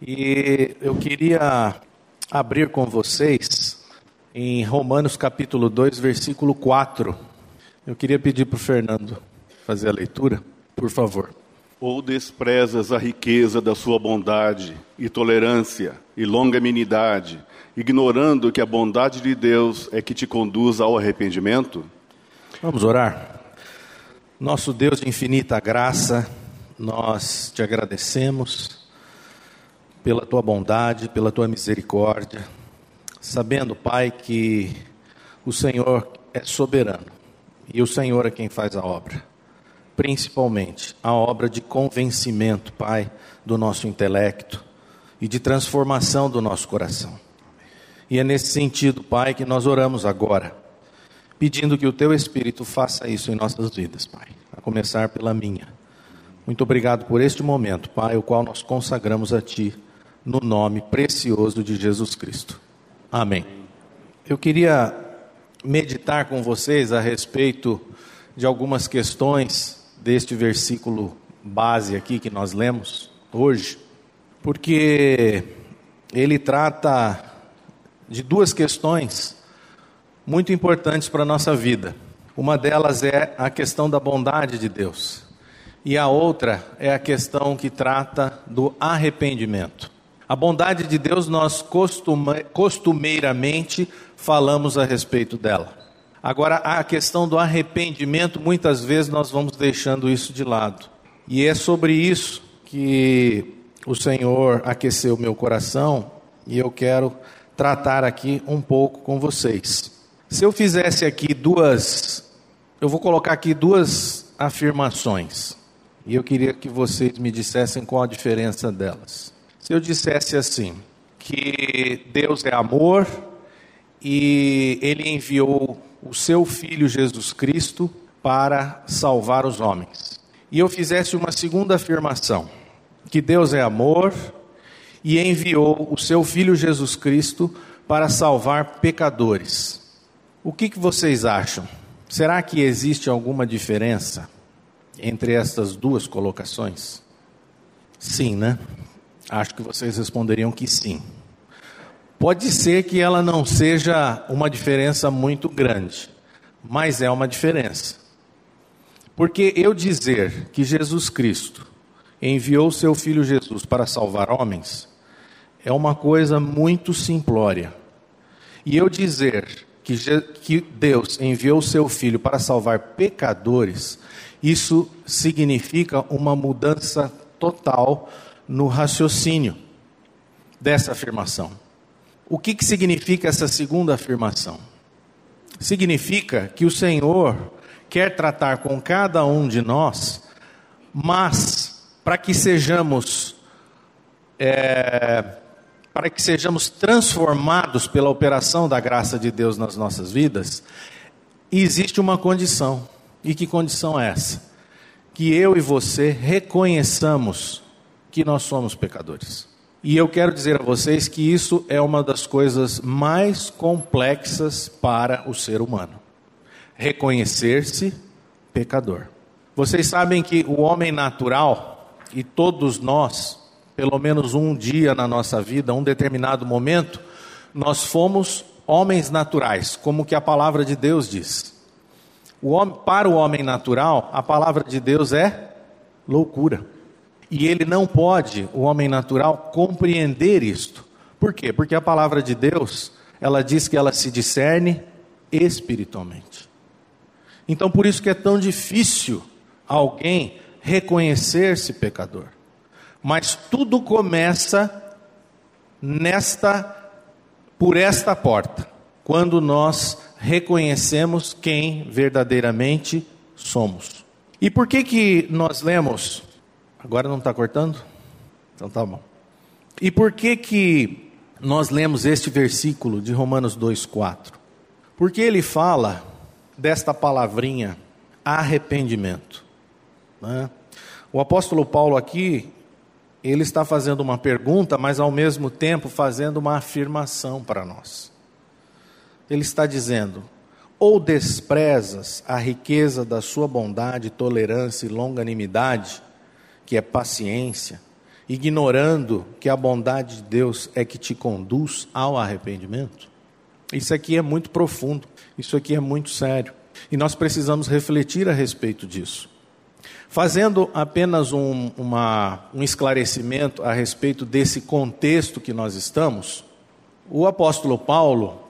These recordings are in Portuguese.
E eu queria abrir com vocês em Romanos capítulo 2, versículo 4. Eu queria pedir para o Fernando fazer a leitura, por favor. Ou desprezas a riqueza da sua bondade e tolerância e longanimidade, ignorando que a bondade de Deus é que te conduz ao arrependimento? Vamos orar. Nosso Deus de infinita graça, nós te agradecemos pela tua bondade, pela tua misericórdia, sabendo, Pai, que o Senhor é soberano e o Senhor é quem faz a obra, principalmente a obra de convencimento, Pai, do nosso intelecto e de transformação do nosso coração. E é nesse sentido, Pai, que nós oramos agora, pedindo que o Teu Espírito faça isso em nossas vidas, Pai, a começar pela minha. Muito obrigado por este momento, Pai, o qual nós consagramos a Ti, no nome precioso de Jesus Cristo. Amém. Eu queria meditar com vocês a respeito de algumas questões deste versículo base aqui que nós lemos hoje, porque ele trata de duas questões muito importantes para a nossa vida. Uma delas é a questão da bondade de Deus e a outra é a questão que trata do arrependimento. A bondade de Deus, nós costuma, costumeiramente falamos a respeito dela. Agora, a questão do arrependimento, muitas vezes nós vamos deixando isso de lado. E é sobre isso que o Senhor aqueceu meu coração e eu quero tratar aqui um pouco com vocês. Se eu fizesse aqui duas, eu vou colocar aqui duas afirmações. E eu queria que vocês me dissessem qual a diferença delas. Se eu dissesse assim, que Deus é amor e ele enviou o seu filho Jesus Cristo para salvar os homens. E eu fizesse uma segunda afirmação, que Deus é amor e enviou o seu filho Jesus Cristo para salvar pecadores. O que, que vocês acham? Será que existe alguma diferença? entre estas duas colocações? Sim, né? Acho que vocês responderiam que sim. Pode ser que ela não seja uma diferença muito grande, mas é uma diferença. Porque eu dizer que Jesus Cristo enviou seu filho Jesus para salvar homens é uma coisa muito simplória. E eu dizer que, que Deus enviou seu filho para salvar pecadores isso significa uma mudança total no raciocínio dessa afirmação. O que, que significa essa segunda afirmação? Significa que o Senhor quer tratar com cada um de nós, mas para que sejamos é, para que sejamos transformados pela operação da graça de Deus nas nossas vidas, existe uma condição. E que condição é essa? Que eu e você reconheçamos que nós somos pecadores. E eu quero dizer a vocês que isso é uma das coisas mais complexas para o ser humano. Reconhecer-se pecador. Vocês sabem que o homem natural, e todos nós, pelo menos um dia na nossa vida, um determinado momento, nós fomos homens naturais, como que a palavra de Deus diz. O homem, para o homem natural, a palavra de Deus é loucura. E ele não pode, o homem natural, compreender isto. Por quê? Porque a palavra de Deus, ela diz que ela se discerne espiritualmente. Então, por isso que é tão difícil alguém reconhecer-se pecador. Mas tudo começa nesta por esta porta, quando nós reconhecemos quem verdadeiramente somos. E por que que nós lemos? Agora não está cortando? Então tá bom. E por que que nós lemos este versículo de Romanos 2,4? Porque ele fala desta palavrinha arrependimento. Né? O apóstolo Paulo aqui, ele está fazendo uma pergunta, mas ao mesmo tempo fazendo uma afirmação para nós ele está dizendo: ou desprezas a riqueza da sua bondade, tolerância e longanimidade, que é paciência, ignorando que a bondade de Deus é que te conduz ao arrependimento? Isso aqui é muito profundo, isso aqui é muito sério. E nós precisamos refletir a respeito disso. Fazendo apenas um, uma, um esclarecimento a respeito desse contexto que nós estamos, o apóstolo Paulo,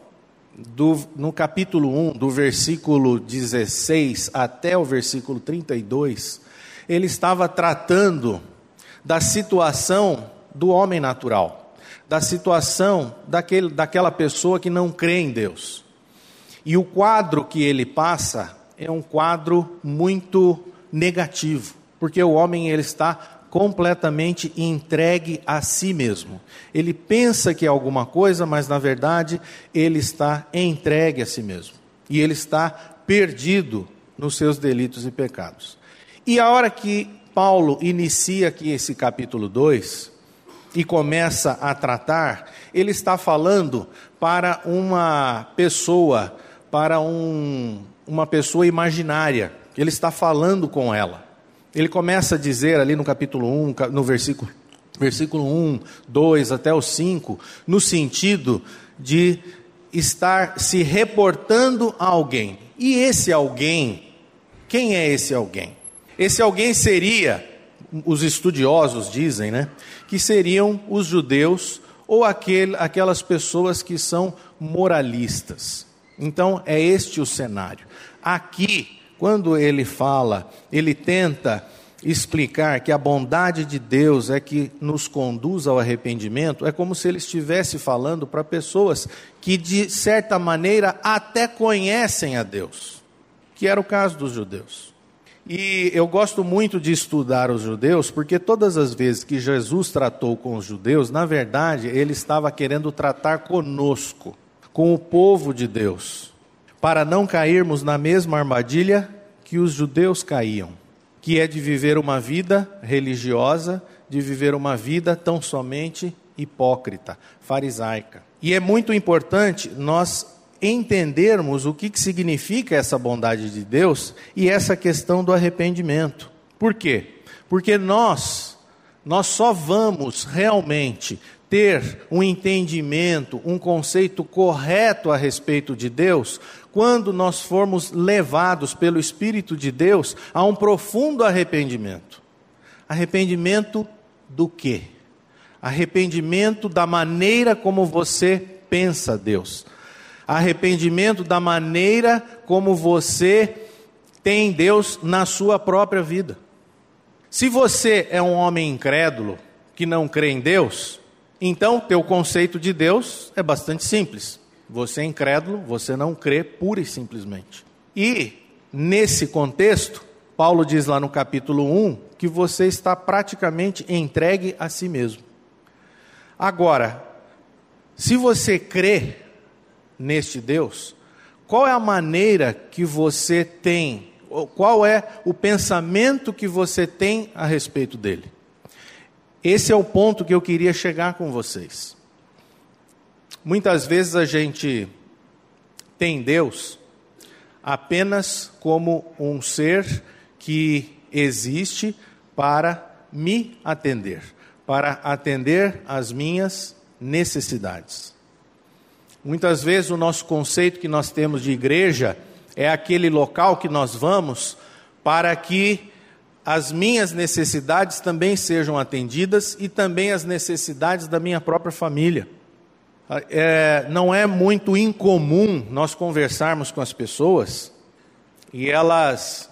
do, no capítulo 1, do versículo 16 até o versículo 32, ele estava tratando da situação do homem natural, da situação daquele, daquela pessoa que não crê em Deus. E o quadro que ele passa é um quadro muito negativo, porque o homem ele está completamente entregue a si mesmo. Ele pensa que é alguma coisa, mas na verdade ele está entregue a si mesmo. E ele está perdido nos seus delitos e pecados. E a hora que Paulo inicia aqui esse capítulo 2 e começa a tratar, ele está falando para uma pessoa, para um, uma pessoa imaginária. Ele está falando com ela. Ele começa a dizer ali no capítulo 1, no versículo, versículo 1, 2 até o 5, no sentido de estar se reportando a alguém. E esse alguém, quem é esse alguém? Esse alguém seria, os estudiosos dizem, né, que seriam os judeus ou aquele, aquelas pessoas que são moralistas. Então, é este o cenário. Aqui, quando ele fala, ele tenta explicar que a bondade de Deus é que nos conduz ao arrependimento, é como se ele estivesse falando para pessoas que, de certa maneira, até conhecem a Deus, que era o caso dos judeus. E eu gosto muito de estudar os judeus, porque todas as vezes que Jesus tratou com os judeus, na verdade, ele estava querendo tratar conosco, com o povo de Deus, para não cairmos na mesma armadilha que os judeus caíam, que é de viver uma vida religiosa, de viver uma vida tão somente hipócrita, farisaica. E é muito importante nós entendermos o que, que significa essa bondade de Deus e essa questão do arrependimento. Por quê? Porque nós, nós só vamos realmente ter um entendimento, um conceito correto a respeito de Deus, quando nós formos levados pelo Espírito de Deus a um profundo arrependimento. Arrependimento do quê? Arrependimento da maneira como você pensa Deus arrependimento da maneira como você tem Deus na sua própria vida. Se você é um homem incrédulo, que não crê em Deus, então teu conceito de Deus é bastante simples. Você é incrédulo, você não crê pura e simplesmente. E nesse contexto, Paulo diz lá no capítulo 1 que você está praticamente entregue a si mesmo. Agora, se você crê neste Deus? Qual é a maneira que você tem, qual é o pensamento que você tem a respeito dele? Esse é o ponto que eu queria chegar com vocês. Muitas vezes a gente tem Deus apenas como um ser que existe para me atender, para atender às minhas necessidades. Muitas vezes o nosso conceito que nós temos de igreja é aquele local que nós vamos para que as minhas necessidades também sejam atendidas e também as necessidades da minha própria família. É, não é muito incomum nós conversarmos com as pessoas e elas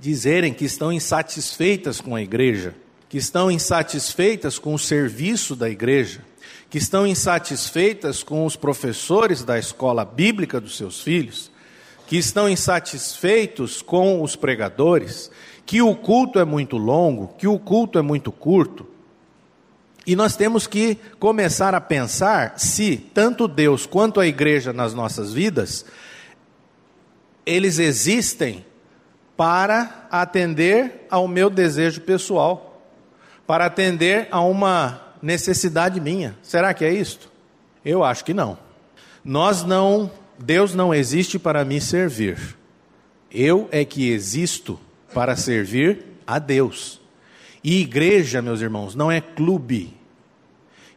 dizerem que estão insatisfeitas com a igreja, que estão insatisfeitas com o serviço da igreja, que estão insatisfeitas com os professores da escola bíblica dos seus filhos, que estão insatisfeitos com os pregadores, que o culto é muito longo, que o culto é muito curto. E nós temos que começar a pensar se tanto Deus quanto a igreja nas nossas vidas, eles existem para atender ao meu desejo pessoal, para atender a uma necessidade minha. Será que é isto? Eu acho que não. Nós não, Deus não existe para me servir. Eu é que existo para servir a Deus. E igreja, meus irmãos, não é clube.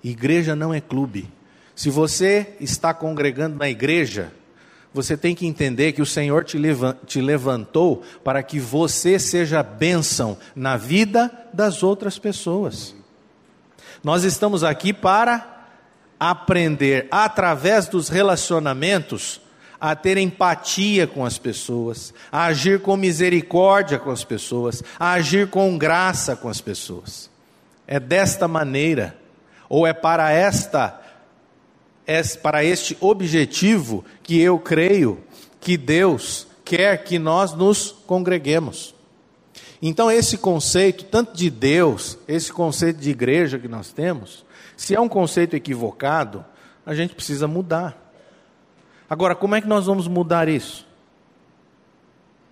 Igreja não é clube. Se você está congregando na igreja, você tem que entender que o Senhor te levantou para que você seja bênção na vida das outras pessoas. Nós estamos aqui para aprender, através dos relacionamentos, a ter empatia com as pessoas, a agir com misericórdia com as pessoas, a agir com graça com as pessoas. É desta maneira, ou é para esta é para este objetivo que eu creio que Deus quer que nós nos congreguemos. Então, esse conceito, tanto de Deus, esse conceito de igreja que nós temos, se é um conceito equivocado, a gente precisa mudar. Agora, como é que nós vamos mudar isso?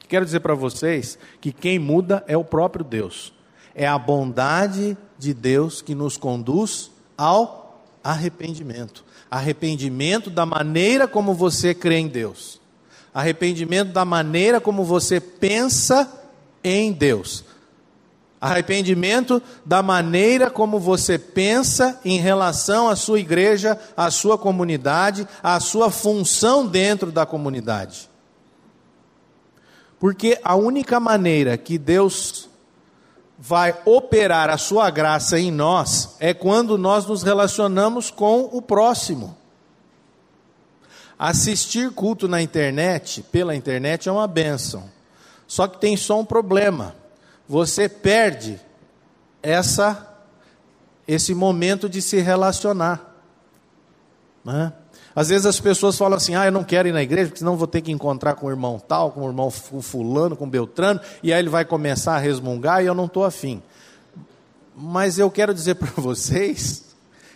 Quero dizer para vocês que quem muda é o próprio Deus. É a bondade de Deus que nos conduz ao arrependimento. Arrependimento da maneira como você crê em Deus. Arrependimento da maneira como você pensa em Deus. Arrependimento da maneira como você pensa em relação à sua igreja, à sua comunidade, à sua função dentro da comunidade. Porque a única maneira que Deus vai operar a sua graça em nós é quando nós nos relacionamos com o próximo. Assistir culto na internet, pela internet, é uma benção. Só que tem só um problema você perde essa esse momento de se relacionar. Né? Às vezes as pessoas falam assim: ah, eu não quero ir na igreja, porque senão vou ter que encontrar com o irmão tal, com o irmão fulano, com o Beltrano, e aí ele vai começar a resmungar e eu não estou afim. Mas eu quero dizer para vocês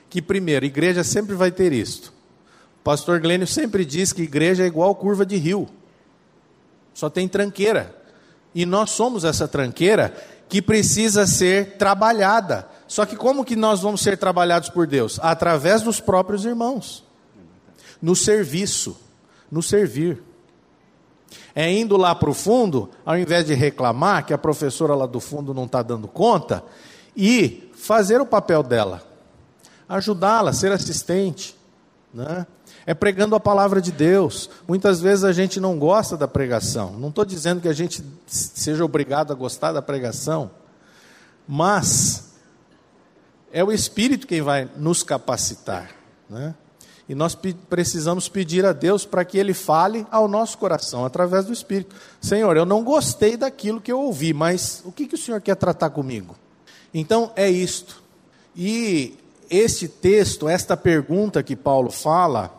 que, primeiro, igreja sempre vai ter isto. O pastor Glênio sempre diz que igreja é igual curva de rio, só tem tranqueira. E nós somos essa tranqueira que precisa ser trabalhada. Só que como que nós vamos ser trabalhados por Deus? Através dos próprios irmãos. No serviço, no servir. É indo lá para o fundo, ao invés de reclamar que a professora lá do fundo não está dando conta, e fazer o papel dela, ajudá-la, ser assistente, né? É pregando a palavra de Deus. Muitas vezes a gente não gosta da pregação. Não estou dizendo que a gente seja obrigado a gostar da pregação, mas é o Espírito quem vai nos capacitar. Né? E nós precisamos pedir a Deus para que Ele fale ao nosso coração, através do Espírito. Senhor, eu não gostei daquilo que eu ouvi, mas o que, que o Senhor quer tratar comigo? Então é isto. E este texto, esta pergunta que Paulo fala,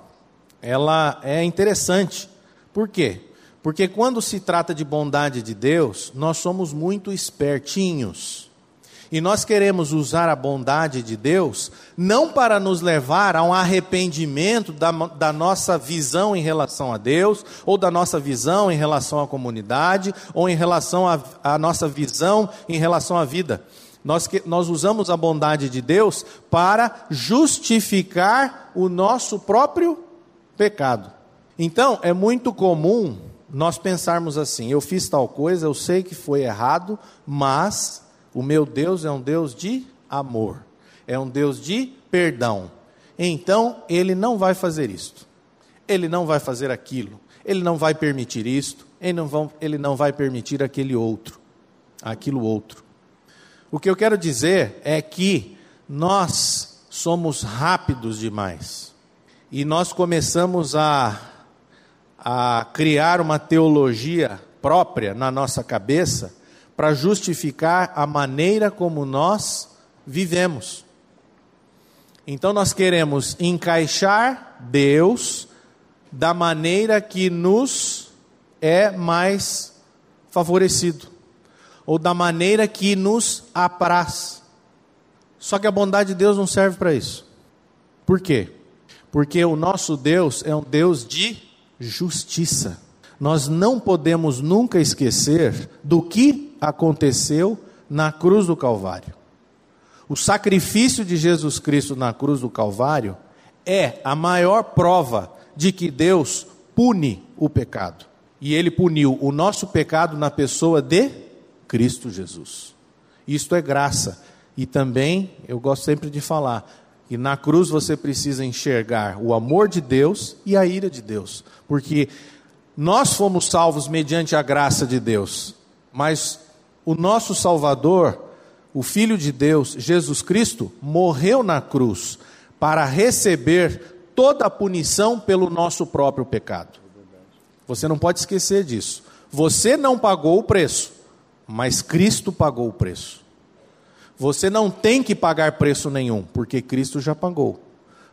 ela é interessante. Por quê? Porque quando se trata de bondade de Deus, nós somos muito espertinhos. E nós queremos usar a bondade de Deus não para nos levar a um arrependimento da, da, nossa visão em relação a Deus, ou da nossa visão em relação à comunidade, ou em relação à nossa visão em relação à vida. Nós, que, nós usamos a bondade de Deus para justificar o nosso próprio pecado. Então, é muito comum nós pensarmos assim: eu fiz tal coisa, eu sei que foi errado, mas o meu Deus é um Deus de amor, é um Deus de perdão. Então, ele não vai fazer isto, ele não vai fazer aquilo, ele não vai permitir isto, ele não, vão, ele não vai permitir aquele outro, aquilo outro. O que eu quero dizer é que nós somos rápidos demais e nós começamos a, a criar uma teologia própria na nossa cabeça para justificar a maneira como nós vivemos. Então nós queremos encaixar Deus da maneira que nos é mais favorecido, ou da maneira que nos apraz. Só que a bondade de Deus não serve para isso. Por quê? Porque o nosso Deus é um Deus de justiça. Nós não podemos nunca esquecer do que aconteceu na cruz do Calvário. O sacrifício de Jesus Cristo na cruz do Calvário é a maior prova de que Deus pune o pecado. E ele puniu o nosso pecado na pessoa de Cristo Jesus. Isto é graça. E também, eu gosto sempre de falar, que na cruz você precisa enxergar o amor de Deus e a ira de Deus. Porque nós fomos salvos mediante a graça de Deus, mas o nosso Salvador, o Filho de Deus, Jesus Cristo, morreu na cruz para receber toda a punição pelo nosso próprio pecado. Você não pode esquecer disso. Você não pagou o preço, mas Cristo pagou o preço. Você não tem que pagar preço nenhum, porque Cristo já pagou.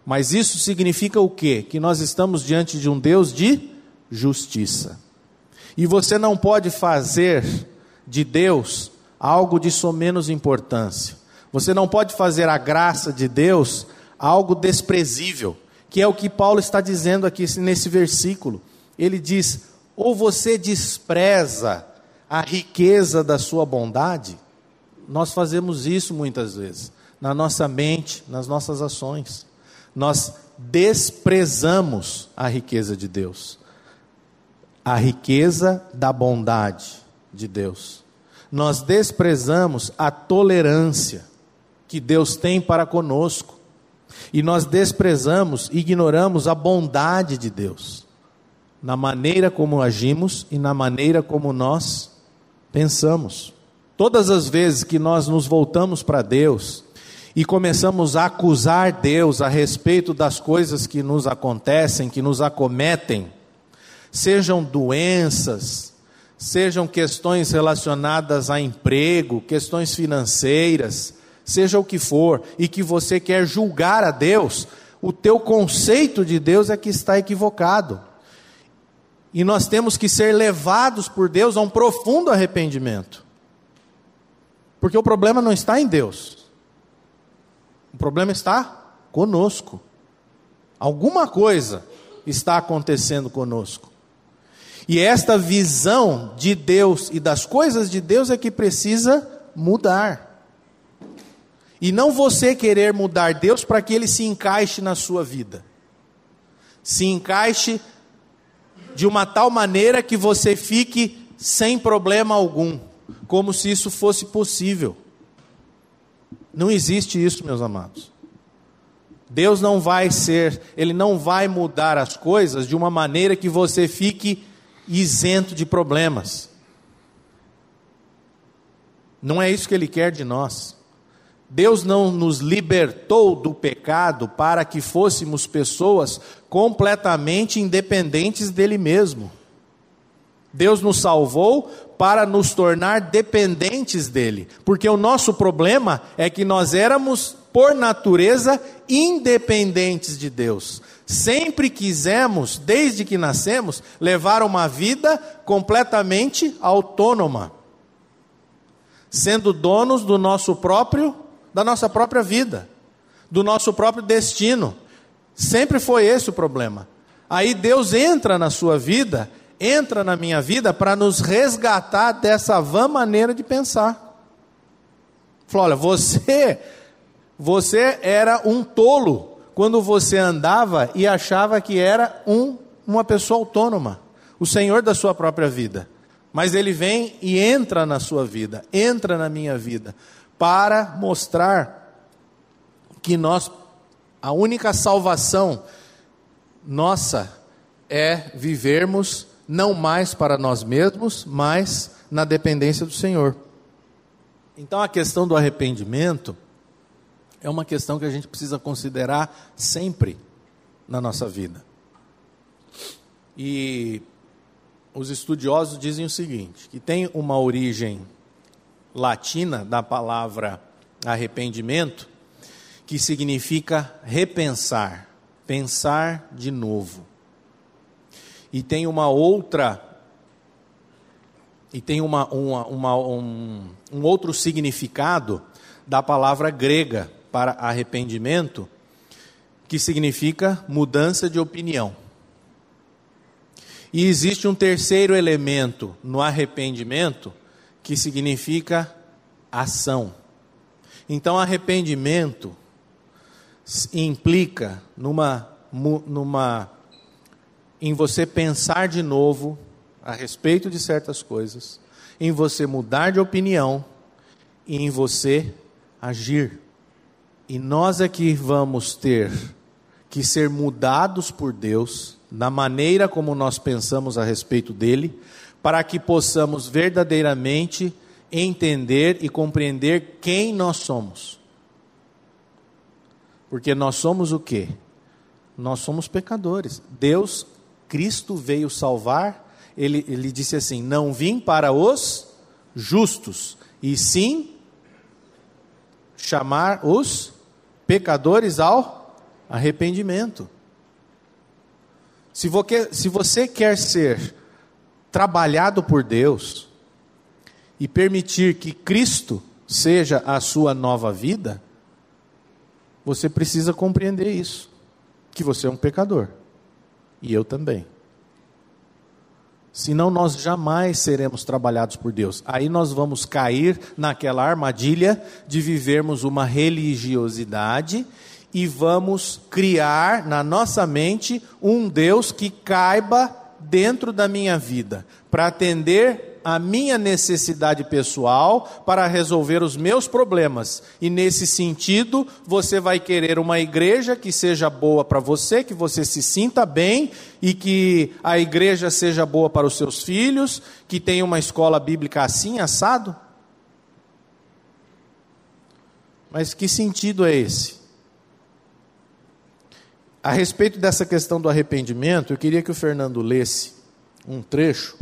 Mas isso significa o quê? Que nós estamos diante de um Deus de justiça. E você não pode fazer de Deus algo de menos importância. Você não pode fazer a graça de Deus algo desprezível, que é o que Paulo está dizendo aqui nesse versículo. Ele diz: ou você despreza a riqueza da sua bondade, nós fazemos isso muitas vezes, na nossa mente, nas nossas ações. Nós desprezamos a riqueza de Deus, a riqueza da bondade de Deus. Nós desprezamos a tolerância que Deus tem para conosco. E nós desprezamos, ignoramos a bondade de Deus, na maneira como agimos e na maneira como nós pensamos. Todas as vezes que nós nos voltamos para Deus e começamos a acusar Deus a respeito das coisas que nos acontecem, que nos acometem, sejam doenças, sejam questões relacionadas a emprego, questões financeiras, seja o que for, e que você quer julgar a Deus, o teu conceito de Deus é que está equivocado. E nós temos que ser levados por Deus a um profundo arrependimento. Porque o problema não está em Deus. O problema está conosco. Alguma coisa está acontecendo conosco. E esta visão de Deus e das coisas de Deus é que precisa mudar. E não você querer mudar Deus para que ele se encaixe na sua vida. Se encaixe de uma tal maneira que você fique sem problema algum como se isso fosse possível. Não existe isso, meus amados. Deus não vai ser, Ele não vai mudar as coisas de uma maneira que você fique isento de problemas. Não é isso que Ele quer de nós. Deus não nos libertou do pecado para que fôssemos pessoas completamente independentes dele mesmo. Deus nos salvou para nos tornar dependentes dele, porque o nosso problema é que nós éramos, por natureza, independentes de Deus. Sempre quisemos, desde que nascemos, levar uma vida completamente autônoma, sendo donos do nosso próprio, da nossa própria vida, do nosso próprio destino. Sempre foi esse o problema. Aí Deus entra na sua vida entra na minha vida para nos resgatar dessa vã maneira de pensar. Falou: olha, você, você era um tolo quando você andava e achava que era um, uma pessoa autônoma, o senhor da sua própria vida. Mas ele vem e entra na sua vida, entra na minha vida, para mostrar que nós, a única salvação nossa é vivermos não mais para nós mesmos, mas na dependência do Senhor. Então a questão do arrependimento é uma questão que a gente precisa considerar sempre na nossa vida. E os estudiosos dizem o seguinte: que tem uma origem latina da palavra arrependimento, que significa repensar, pensar de novo. E tem uma outra e tem uma, uma, uma, um, um outro significado da palavra grega para arrependimento, que significa mudança de opinião. E existe um terceiro elemento no arrependimento, que significa ação. Então, arrependimento implica numa, numa em você pensar de novo a respeito de certas coisas, em você mudar de opinião e em você agir. E nós é que vamos ter que ser mudados por Deus na maneira como nós pensamos a respeito dele, para que possamos verdadeiramente entender e compreender quem nós somos. Porque nós somos o quê? Nós somos pecadores. Deus, Cristo veio salvar, ele, ele disse assim: Não vim para os justos, e sim chamar os pecadores ao arrependimento. Se você, se você quer ser trabalhado por Deus e permitir que Cristo seja a sua nova vida, você precisa compreender isso, que você é um pecador e eu também. Senão nós jamais seremos trabalhados por Deus. Aí nós vamos cair naquela armadilha de vivermos uma religiosidade e vamos criar na nossa mente um Deus que caiba dentro da minha vida, para atender a minha necessidade pessoal para resolver os meus problemas. E nesse sentido, você vai querer uma igreja que seja boa para você, que você se sinta bem e que a igreja seja boa para os seus filhos, que tenha uma escola bíblica assim, assado? Mas que sentido é esse? A respeito dessa questão do arrependimento, eu queria que o Fernando lesse um trecho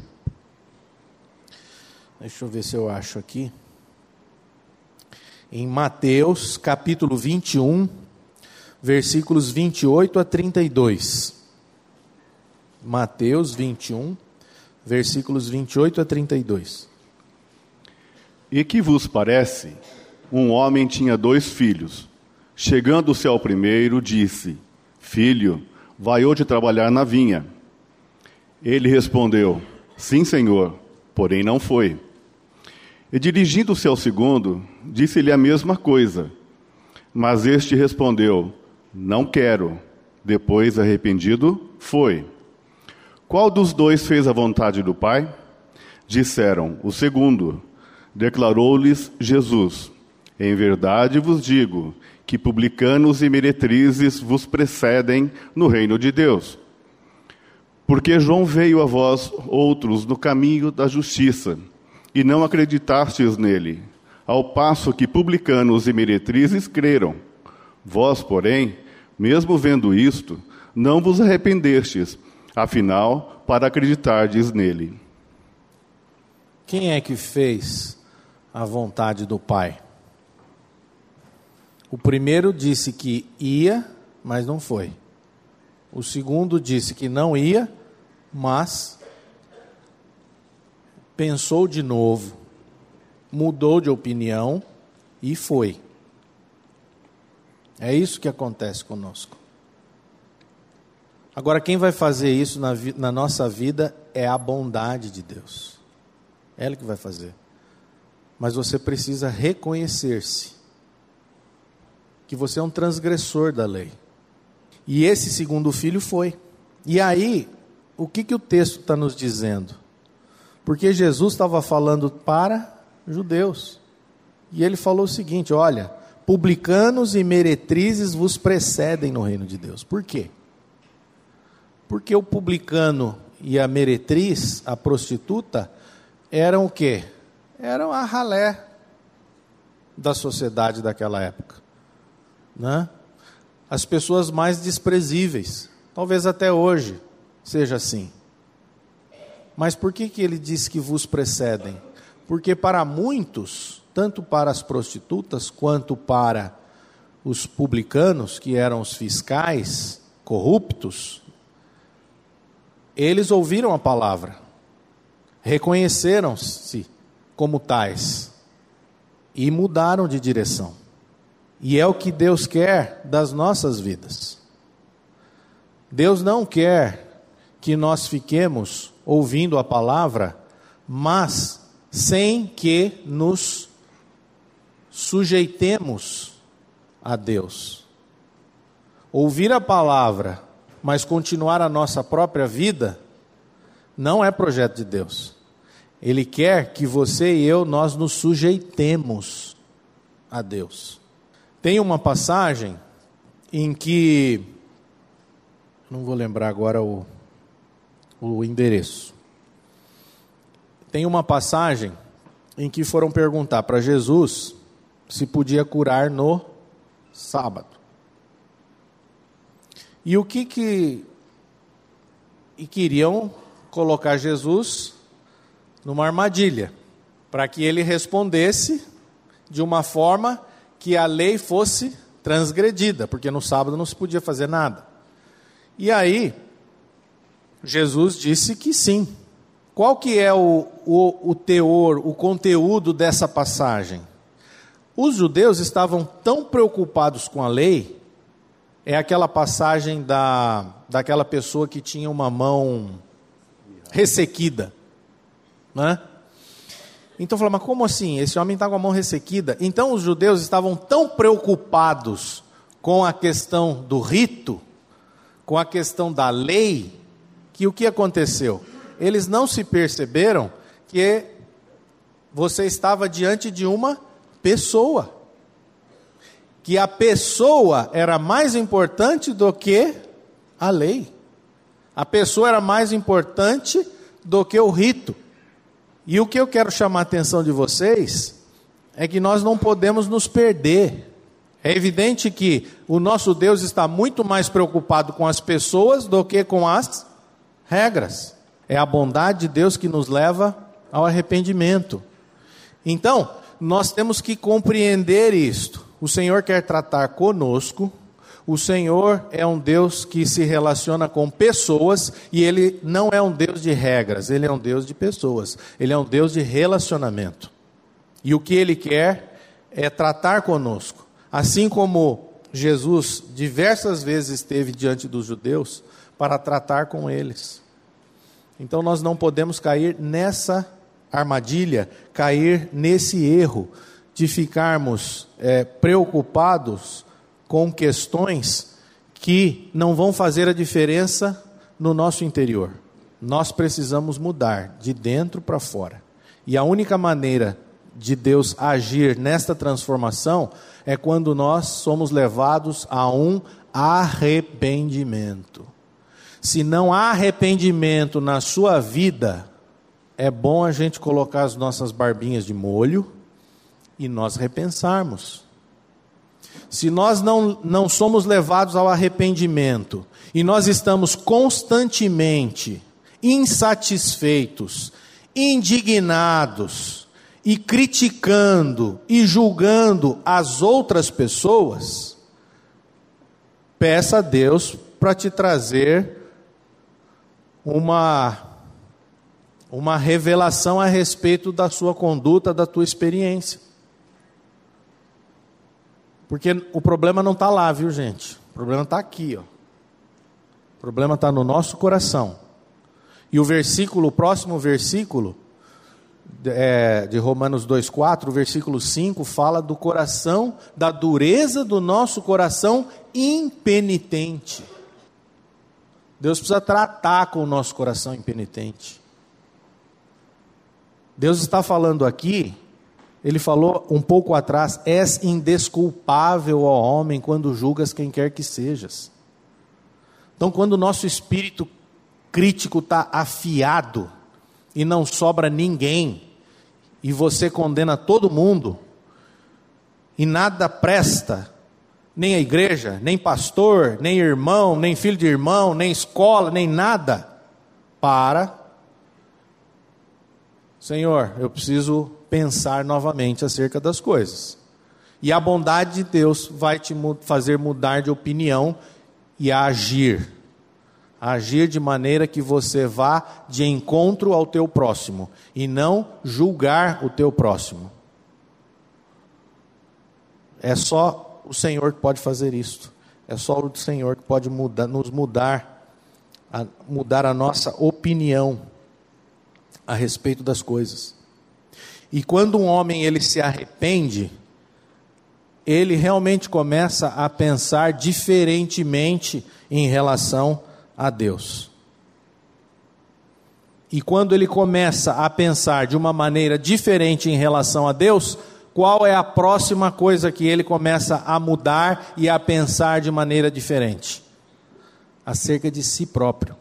Deixa eu ver se eu acho aqui. Em Mateus, capítulo 21, versículos 28 a 32. Mateus 21, versículos 28 a 32. E que vos parece? Um homem tinha dois filhos. Chegando-se ao primeiro, disse: Filho, vai hoje trabalhar na vinha. Ele respondeu: Sim, senhor, porém não foi. E dirigindo-se ao segundo, disse-lhe a mesma coisa. Mas este respondeu: Não quero. Depois, arrependido, foi. Qual dos dois fez a vontade do Pai? Disseram: O segundo. Declarou-lhes Jesus: Em verdade vos digo que publicanos e meretrizes vos precedem no reino de Deus. Porque João veio a vós outros no caminho da justiça e não acreditastes nele, ao passo que publicanos e meretrizes creram. Vós, porém, mesmo vendo isto, não vos arrependestes, afinal, para acreditardes nele. Quem é que fez a vontade do Pai? O primeiro disse que ia, mas não foi. O segundo disse que não ia, mas pensou de novo, mudou de opinião e foi. É isso que acontece conosco. Agora, quem vai fazer isso na, na nossa vida é a bondade de Deus. É Ele que vai fazer. Mas você precisa reconhecer-se que você é um transgressor da lei. E esse segundo filho foi. E aí, o que, que o texto está nos dizendo? Porque Jesus estava falando para judeus. E ele falou o seguinte: olha, publicanos e meretrizes vos precedem no reino de Deus. Por quê? Porque o publicano e a meretriz, a prostituta, eram o quê? Eram a ralé da sociedade daquela época. Né? As pessoas mais desprezíveis. Talvez até hoje seja assim. Mas por que, que ele diz que vos precedem? Porque para muitos, tanto para as prostitutas quanto para os publicanos, que eram os fiscais corruptos, eles ouviram a palavra, reconheceram-se como tais e mudaram de direção. E é o que Deus quer das nossas vidas. Deus não quer que nós fiquemos ouvindo a palavra, mas sem que nos sujeitemos a Deus. Ouvir a palavra, mas continuar a nossa própria vida, não é projeto de Deus. Ele quer que você e eu nós nos sujeitemos a Deus. Tem uma passagem em que, não vou lembrar agora o, o endereço, tem uma passagem em que foram perguntar para Jesus se podia curar no sábado. E o que que e queriam colocar Jesus numa armadilha, para que ele respondesse de uma forma que a lei fosse transgredida, porque no sábado não se podia fazer nada. E aí, Jesus disse que sim. Qual que é o, o, o teor, o conteúdo dessa passagem? Os judeus estavam tão preocupados com a lei, é aquela passagem da, daquela pessoa que tinha uma mão ressequida, né? Então falou, mas como assim? Esse homem está com a mão ressequida. Então os judeus estavam tão preocupados com a questão do rito, com a questão da lei, que o que aconteceu? Eles não se perceberam que você estava diante de uma pessoa. Que a pessoa era mais importante do que a lei. A pessoa era mais importante do que o rito. E o que eu quero chamar a atenção de vocês é que nós não podemos nos perder. É evidente que o nosso Deus está muito mais preocupado com as pessoas do que com as regras. É a bondade de Deus que nos leva ao arrependimento. Então, nós temos que compreender isto. O Senhor quer tratar conosco o Senhor é um Deus que se relaciona com pessoas e ele não é um Deus de regras, ele é um Deus de pessoas, ele é um Deus de relacionamento. E o que ele quer é tratar conosco. Assim como Jesus diversas vezes esteve diante dos judeus para tratar com eles. Então nós não podemos cair nessa armadilha, cair nesse erro de ficarmos é, preocupados com questões que não vão fazer a diferença no nosso interior. Nós precisamos mudar de dentro para fora. E a única maneira de Deus agir nesta transformação é quando nós somos levados a um arrependimento. Se não há arrependimento na sua vida, é bom a gente colocar as nossas barbinhas de molho e nós repensarmos. Se nós não, não somos levados ao arrependimento e nós estamos constantemente insatisfeitos, indignados e criticando e julgando as outras pessoas, peça a Deus para te trazer uma uma revelação a respeito da sua conduta, da tua experiência. Porque o problema não está lá, viu gente? O problema está aqui, ó. O problema está no nosso coração. E o versículo, o próximo versículo, é, de Romanos 2,4, o versículo 5, fala do coração, da dureza do nosso coração impenitente. Deus precisa tratar com o nosso coração impenitente. Deus está falando aqui ele falou um pouco atrás: és indesculpável, ó homem, quando julgas quem quer que sejas. Então, quando o nosso espírito crítico está afiado e não sobra ninguém, e você condena todo mundo, e nada presta, nem a igreja, nem pastor, nem irmão, nem filho de irmão, nem escola, nem nada, para. Senhor, eu preciso pensar novamente acerca das coisas. E a bondade de Deus vai te fazer mudar de opinião e agir. Agir de maneira que você vá de encontro ao teu próximo e não julgar o teu próximo. É só o Senhor que pode fazer isto. É só o Senhor que pode mudar, nos mudar, a, mudar a nossa opinião a respeito das coisas. E quando um homem ele se arrepende, ele realmente começa a pensar diferentemente em relação a Deus. E quando ele começa a pensar de uma maneira diferente em relação a Deus, qual é a próxima coisa que ele começa a mudar e a pensar de maneira diferente? Acerca de si próprio.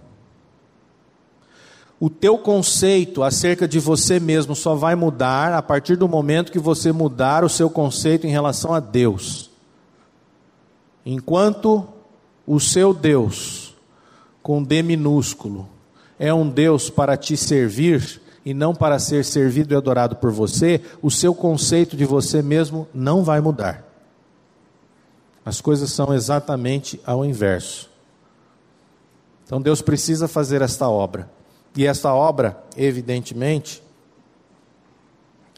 O teu conceito acerca de você mesmo só vai mudar a partir do momento que você mudar o seu conceito em relação a Deus. Enquanto o seu Deus, com D minúsculo, é um Deus para te servir e não para ser servido e adorado por você, o seu conceito de você mesmo não vai mudar. As coisas são exatamente ao inverso. Então Deus precisa fazer esta obra. E esta obra, evidentemente,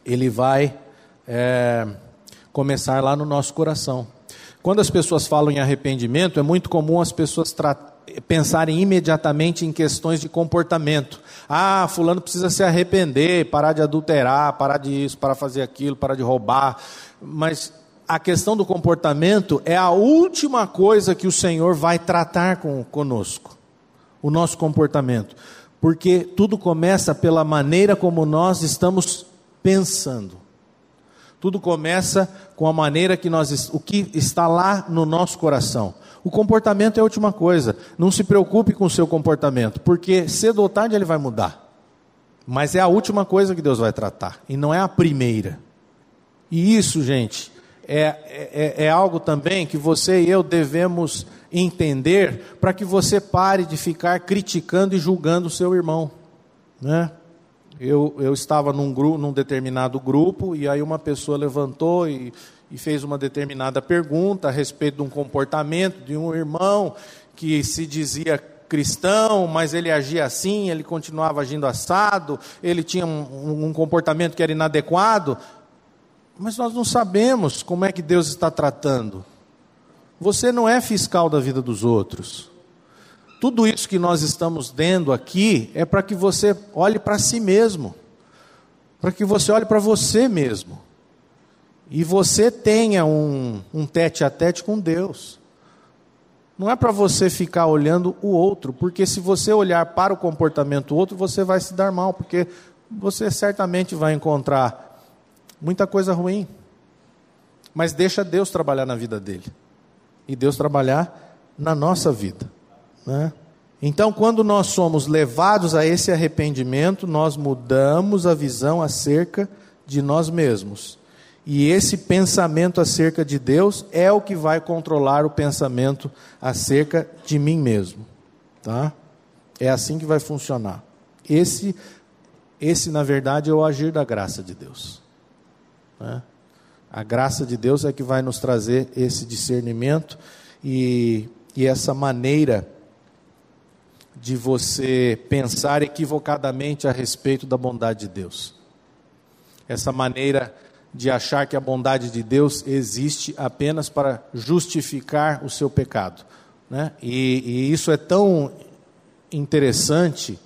ele vai é, começar lá no nosso coração. Quando as pessoas falam em arrependimento, é muito comum as pessoas pensarem imediatamente em questões de comportamento. Ah, fulano precisa se arrepender, parar de adulterar, parar de isso, parar de fazer aquilo, parar de roubar. Mas a questão do comportamento é a última coisa que o Senhor vai tratar com, conosco. O nosso comportamento porque tudo começa pela maneira como nós estamos pensando. Tudo começa com a maneira que nós, o que está lá no nosso coração. O comportamento é a última coisa. Não se preocupe com o seu comportamento, porque cedo ou tarde ele vai mudar. Mas é a última coisa que Deus vai tratar, e não é a primeira. E isso, gente, é, é, é algo também que você e eu devemos entender para que você pare de ficar criticando e julgando o seu irmão. Né? Eu, eu estava num, num determinado grupo e aí uma pessoa levantou e, e fez uma determinada pergunta a respeito de um comportamento de um irmão que se dizia cristão, mas ele agia assim, ele continuava agindo assado, ele tinha um, um, comportamento que era inadequado. Mas nós não sabemos como é que Deus está tratando. Você não é fiscal da vida dos outros. Tudo isso que nós estamos dando aqui é para que você olhe para si mesmo, para que você olhe para você mesmo, e você tenha um, um tete a tete com Deus. Não é para você ficar olhando o outro, porque se você olhar para o comportamento do outro, você vai se dar mal, porque você certamente vai encontrar muita coisa ruim. Mas deixa Deus trabalhar na vida dele e Deus trabalhar na nossa vida. Né? Então, quando nós somos levados a esse arrependimento, nós mudamos a visão acerca de nós mesmos. E esse pensamento acerca de Deus é o que vai controlar o pensamento acerca de mim mesmo. Tá? É assim que vai funcionar. Esse, esse na verdade, é o agir da graça de Deus. Né? A graça de Deus é que vai nos trazer esse discernimento e, e essa maneira de você pensar equivocadamente a respeito da bondade de Deus. Essa maneira de achar que a bondade de Deus existe apenas para justificar o seu pecado. Né? E, e isso é tão interessante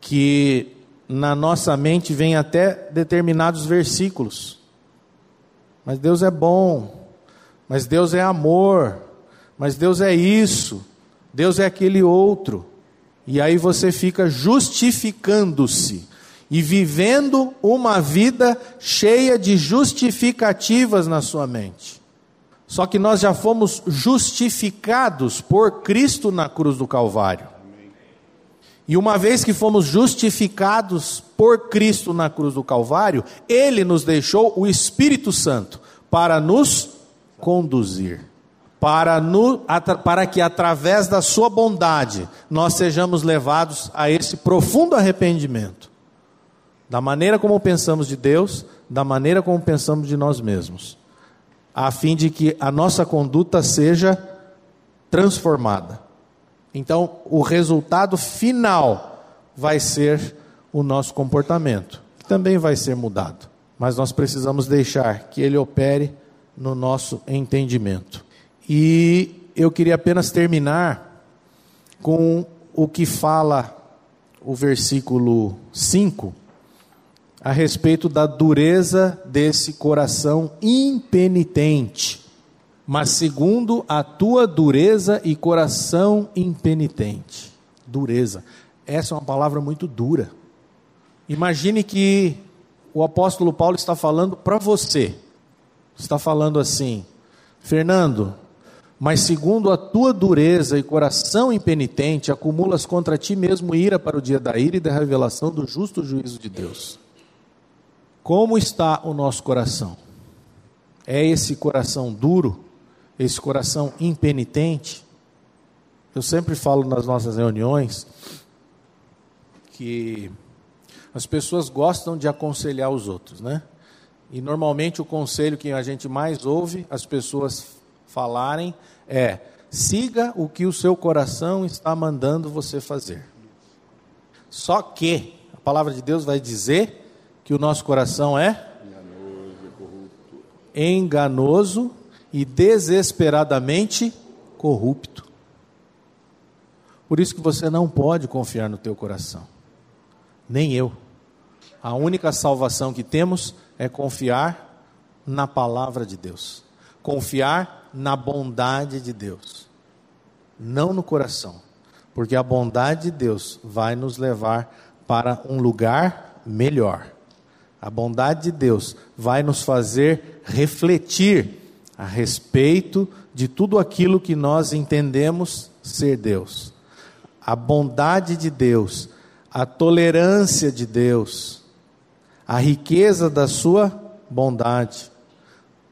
que na nossa mente vem até determinados versículos mas Deus é bom, mas Deus é amor, mas Deus é isso, Deus é aquele outro. E aí você fica justificando-se e vivendo uma vida cheia de justificativas na sua mente. Só que nós já fomos justificados por Cristo na cruz do Calvário. E uma vez que fomos justificados por Cristo na cruz do Calvário, Ele nos deixou o Espírito Santo para nos conduzir, para, no, para que através da Sua bondade nós sejamos levados a esse profundo arrependimento, da maneira como pensamos de Deus, da maneira como pensamos de nós mesmos, a fim de que a nossa conduta seja transformada. Então, o resultado final vai ser o nosso comportamento, que também vai ser mudado. Mas nós precisamos deixar que ele opere no nosso entendimento. E eu queria apenas terminar com o que fala o versículo 5 a respeito da dureza desse coração impenitente mas segundo a tua dureza e coração impenitente. Dureza. Essa é uma palavra muito dura. Imagine que o apóstolo Paulo está falando para você. Está falando assim: Fernando, mas segundo a tua dureza e coração impenitente, acumulas contra ti mesmo ira para o dia da ira e da revelação do justo juízo de Deus. Como está o nosso coração? É esse coração duro, esse coração impenitente? Eu sempre falo nas nossas reuniões que as pessoas gostam de aconselhar os outros, né? E normalmente o conselho que a gente mais ouve as pessoas falarem é: siga o que o seu coração está mandando você fazer. Só que a palavra de Deus vai dizer que o nosso coração é enganoso e desesperadamente corrupto. Por isso que você não pode confiar no teu coração. Nem eu. A única salvação que temos é confiar na palavra de Deus. Confiar na bondade de Deus. Não no coração. Porque a bondade de Deus vai nos levar para um lugar melhor. A bondade de Deus vai nos fazer refletir a respeito de tudo aquilo que nós entendemos ser Deus. A bondade de Deus, a tolerância de Deus, a riqueza da sua bondade,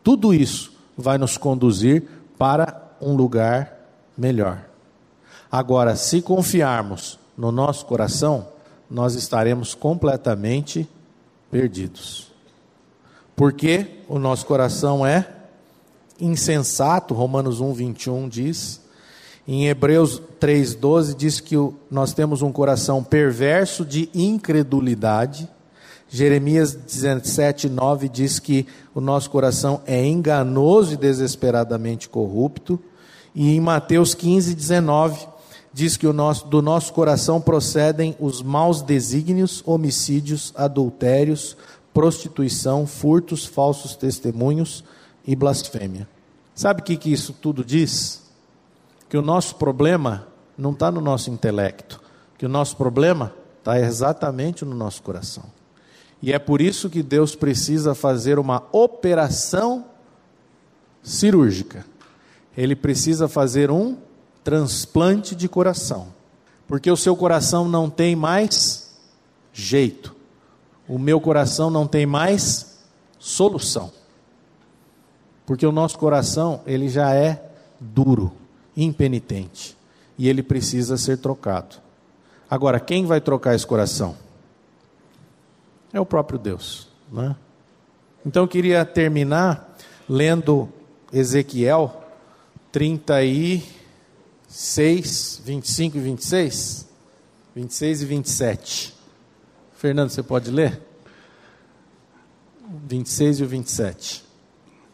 tudo isso vai nos conduzir para um lugar melhor. Agora, se confiarmos no nosso coração, nós estaremos completamente perdidos. Porque o nosso coração é insensato, Romanos 1, 21 diz. Em Hebreus 3,12 diz que nós temos um coração perverso de incredulidade. Jeremias 17, 9 diz que o nosso coração é enganoso e desesperadamente corrupto. E em Mateus 15, 19 diz que nosso, do nosso coração procedem os maus desígnios, homicídios, adultérios, prostituição, furtos, falsos testemunhos e blasfêmia. Sabe o que, que isso tudo diz? Que o nosso problema não está no nosso intelecto, que o nosso problema está exatamente no nosso coração. E é por isso que Deus precisa fazer uma operação cirúrgica. Ele precisa fazer um transplante de coração, porque o seu coração não tem mais jeito, o meu coração não tem mais solução, porque o nosso coração ele já é duro, impenitente e ele precisa ser trocado. Agora, quem vai trocar esse coração? É o próprio Deus, né? Então eu queria terminar lendo Ezequiel 30 e 6, 25 e 26? 26 e 27. Fernando, você pode ler? 26 e 27.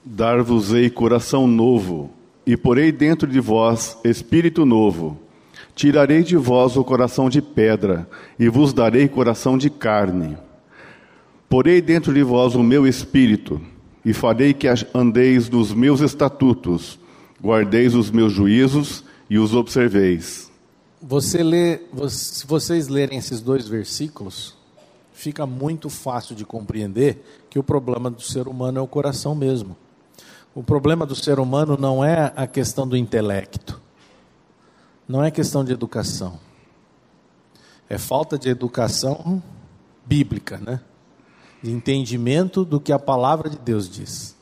Dar-vos-ei coração novo, e porei dentro de vós espírito novo. Tirarei de vós o coração de pedra, e vos darei coração de carne. Porei dentro de vós o meu espírito, e farei que andeis nos meus estatutos, guardeis os meus juízos e os observeis. Você lê, se vocês lerem esses dois versículos, fica muito fácil de compreender que o problema do ser humano é o coração mesmo. O problema do ser humano não é a questão do intelecto, não é questão de educação, é falta de educação bíblica, né? Entendimento do que a palavra de Deus diz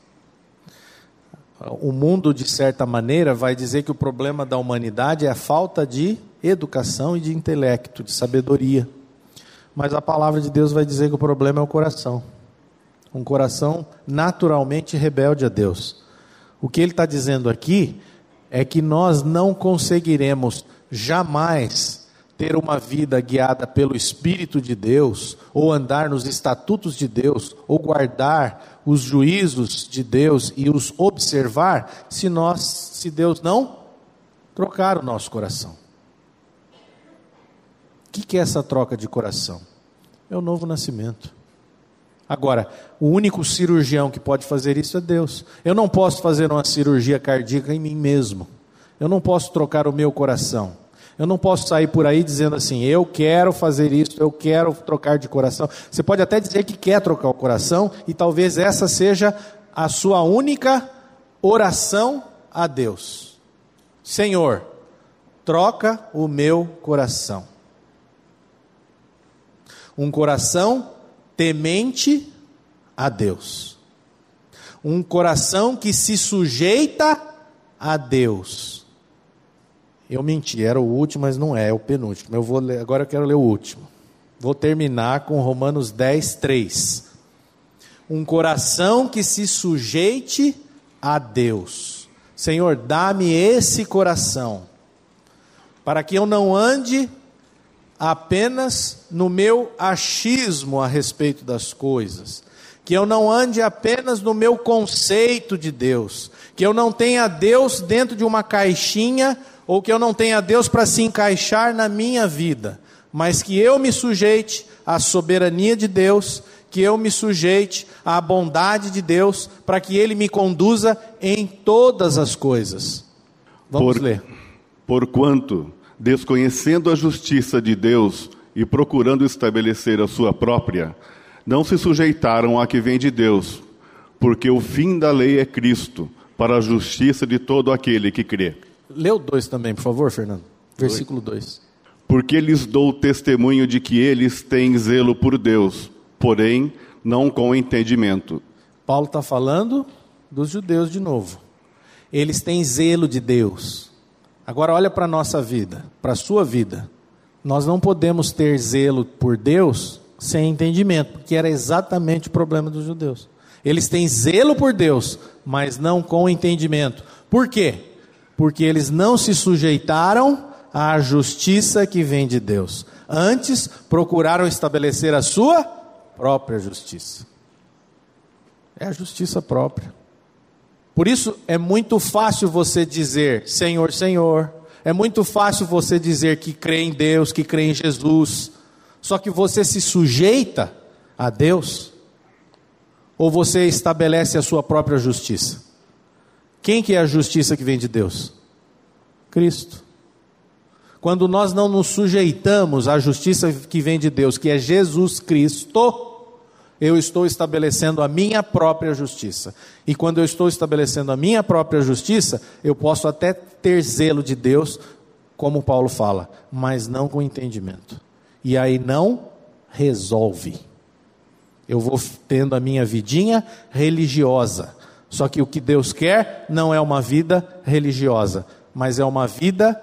o mundo, de certa maneira, vai dizer que o problema da humanidade é a falta de educação e de intelecto, de sabedoria. Mas a palavra de Deus vai dizer que o problema é o coração. Um coração naturalmente rebelde a Deus. O que ele está dizendo aqui é que nós não conseguiremos jamais ter uma vida guiada pelo Espírito de Deus, ou andar nos estatutos de Deus, ou guardar os juízos de Deus e os observar, se nós, se Deus não trocar o nosso coração. O que é essa troca de coração? É o novo nascimento. Agora, o único cirurgião que pode fazer isso é Deus. Eu não posso fazer uma cirurgia cardíaca em mim mesmo. Eu não posso trocar o meu coração. Eu não posso sair por aí dizendo assim, eu quero fazer isso, eu quero trocar de coração. Você pode até dizer que quer trocar o coração, e talvez essa seja a sua única oração a Deus: Senhor, troca o meu coração. Um coração temente a Deus. Um coração que se sujeita a Deus. Eu menti, era o último, mas não é, é o penúltimo. Eu vou ler, agora eu quero ler o último. Vou terminar com Romanos 10, 3. Um coração que se sujeite a Deus. Senhor, dá-me esse coração, para que eu não ande apenas no meu achismo a respeito das coisas, que eu não ande apenas no meu conceito de Deus, que eu não tenha Deus dentro de uma caixinha ou que eu não tenha Deus para se encaixar na minha vida, mas que eu me sujeite à soberania de Deus, que eu me sujeite à bondade de Deus, para que Ele me conduza em todas as coisas. Vamos Por, ler. Porquanto, desconhecendo a justiça de Deus e procurando estabelecer a sua própria, não se sujeitaram à que vem de Deus, porque o fim da lei é Cristo, para a justiça de todo aquele que crê. Leu dois também, por favor, Fernando. Versículo 2. Porque lhes dou testemunho de que eles têm zelo por Deus, porém não com entendimento. Paulo está falando dos judeus de novo. Eles têm zelo de Deus. Agora olha para a nossa vida, para a sua vida. Nós não podemos ter zelo por Deus sem entendimento, porque era exatamente o problema dos judeus. Eles têm zelo por Deus, mas não com entendimento. Por quê? Porque eles não se sujeitaram à justiça que vem de Deus. Antes, procuraram estabelecer a sua própria justiça. É a justiça própria. Por isso é muito fácil você dizer Senhor, Senhor. É muito fácil você dizer que crê em Deus, que crê em Jesus. Só que você se sujeita a Deus ou você estabelece a sua própria justiça? Quem que é a justiça que vem de Deus? Cristo. Quando nós não nos sujeitamos à justiça que vem de Deus, que é Jesus Cristo, eu estou estabelecendo a minha própria justiça. E quando eu estou estabelecendo a minha própria justiça, eu posso até ter zelo de Deus, como Paulo fala, mas não com entendimento. E aí não resolve. Eu vou tendo a minha vidinha religiosa. Só que o que Deus quer não é uma vida religiosa, mas é uma vida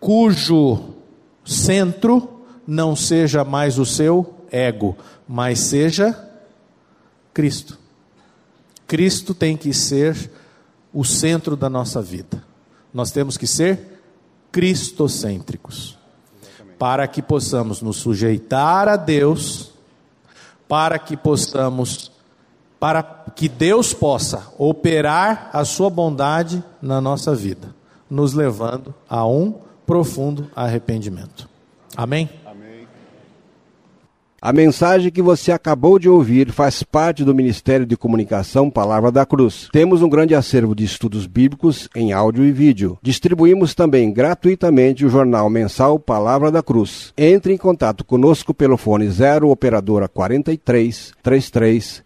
cujo centro não seja mais o seu ego, mas seja Cristo. Cristo tem que ser o centro da nossa vida. Nós temos que ser cristocêntricos. Para que possamos nos sujeitar a Deus, para que possamos, para que Deus possa operar a sua bondade na nossa vida, nos levando a um profundo arrependimento. Amém? A mensagem que você acabou de ouvir faz parte do Ministério de Comunicação Palavra da Cruz. Temos um grande acervo de estudos bíblicos em áudio e vídeo. Distribuímos também gratuitamente o jornal mensal Palavra da Cruz. Entre em contato conosco pelo fone 0 operadora 43 33